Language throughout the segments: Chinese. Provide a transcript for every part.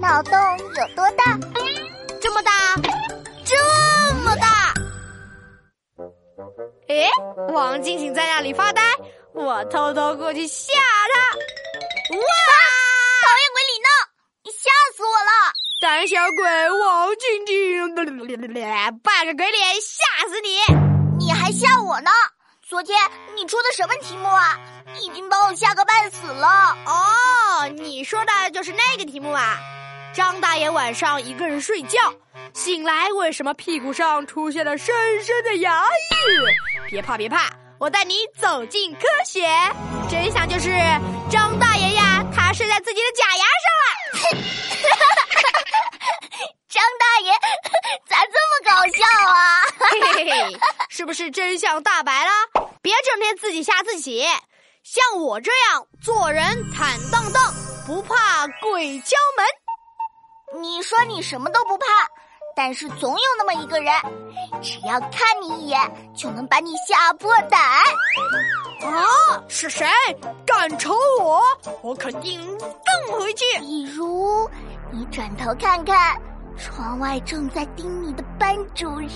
脑洞有多大？这么大，这么大！诶，王静静在那里发呆，我偷偷过去吓她。哇！讨厌鬼李闹，你吓死我了！胆小鬼王静静，扮个鬼脸吓死你！你还吓我呢？昨天你出的什么题目啊？已经把我吓个半死了。哦，你说的就是那个题目啊？张大爷晚上一个人睡觉，醒来为什么屁股上出现了深深的牙印？别怕别怕，我带你走进科学。真相就是张大爷呀，他睡在自己的假牙上了。张大爷咋这么搞笑啊？嘿嘿嘿，是不是真相大白了？别整天自己吓自己。像我这样做人坦荡荡，不怕鬼敲门。你说你什么都不怕，但是总有那么一个人，只要看你一眼就能把你吓破胆。啊，是谁？敢瞅我，我肯定瞪回去。比如，你转头看看，窗外正在盯你的班主任。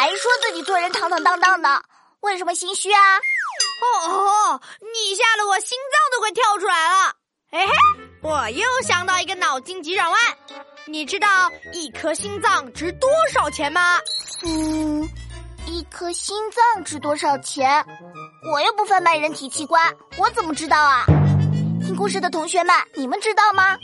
还说自己做人堂堂荡荡的，为什么心虚啊？哦，你吓得我心脏都快跳出来了！哎嘿，我又想到一个脑筋急转弯，你知道一颗心脏值多少钱吗？嗯，一颗心脏值多少钱？我又不贩卖人体器官，我怎么知道啊？听故事的同学们，你们知道吗？